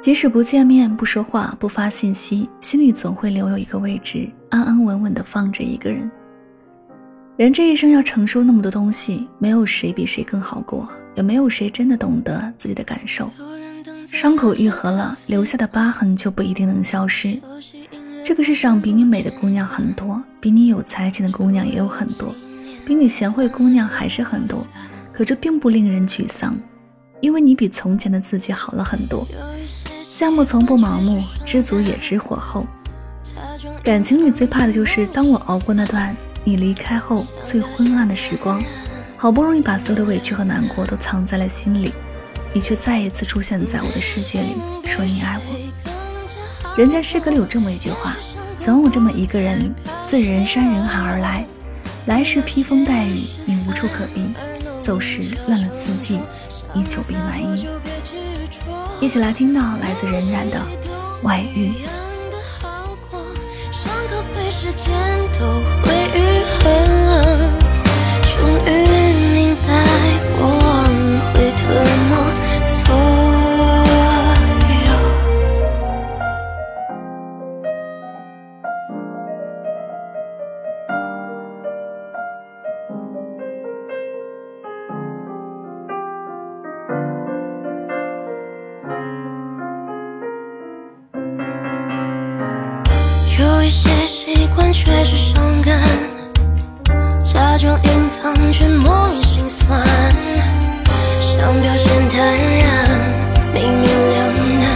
即使不见面、不说话、不发信息，心里总会留有一个位置，安安稳稳地放着一个人。人这一生要承受那么多东西，没有谁比谁更好过，也没有谁真的懂得自己的感受。伤口愈合了，留下的疤痕就不一定能消失。这个世上比你美的姑娘很多，比你有才情的姑娘也有很多，比你贤惠姑娘还是很多。可这并不令人沮丧，因为你比从前的自己好了很多。项目从不盲目，知足也知火候。感情里最怕的就是当我熬过那段你离开后最昏暗的时光，好不容易把所有的委屈和难过都藏在了心里，你却再一次出现在我的世界里，说你爱我。人家诗歌里有这么一句话：总有这么一个人，自人山人海而来，来时披风带雨，你无处可避；走时乱了四季，你久病难医。一起来听到来自任然的外遇。伤口随时间都会有一些习惯却是伤感，假装隐藏却莫名心酸，想表现坦然，明明两难。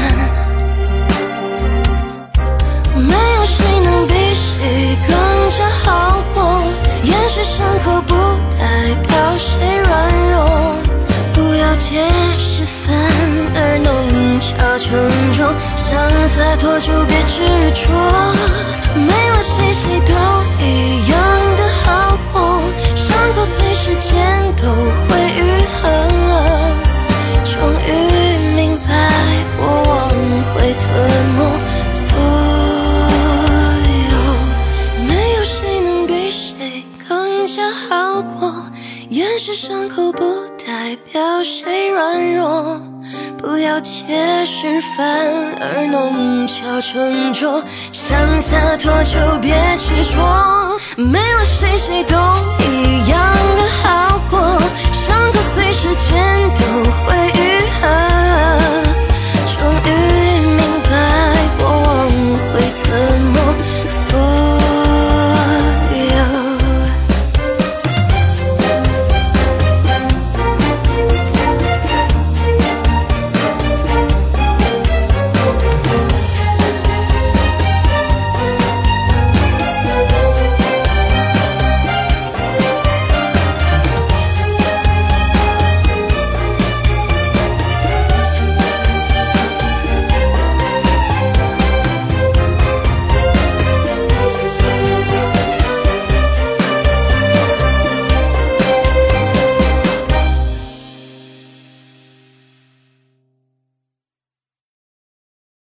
没有谁能比谁更加好过，掩饰伤口不代表谁软弱，不要解释反而弄巧成拙，想洒脱就别执着。没了谁，谁都一样的好过。伤口随时间都会愈合。终于明白，过往会吞没所有。没有谁能比谁更加好过。掩饰伤口不代表谁软弱。不要解释，反而弄巧成拙。想洒脱就别执着，没了谁谁都一样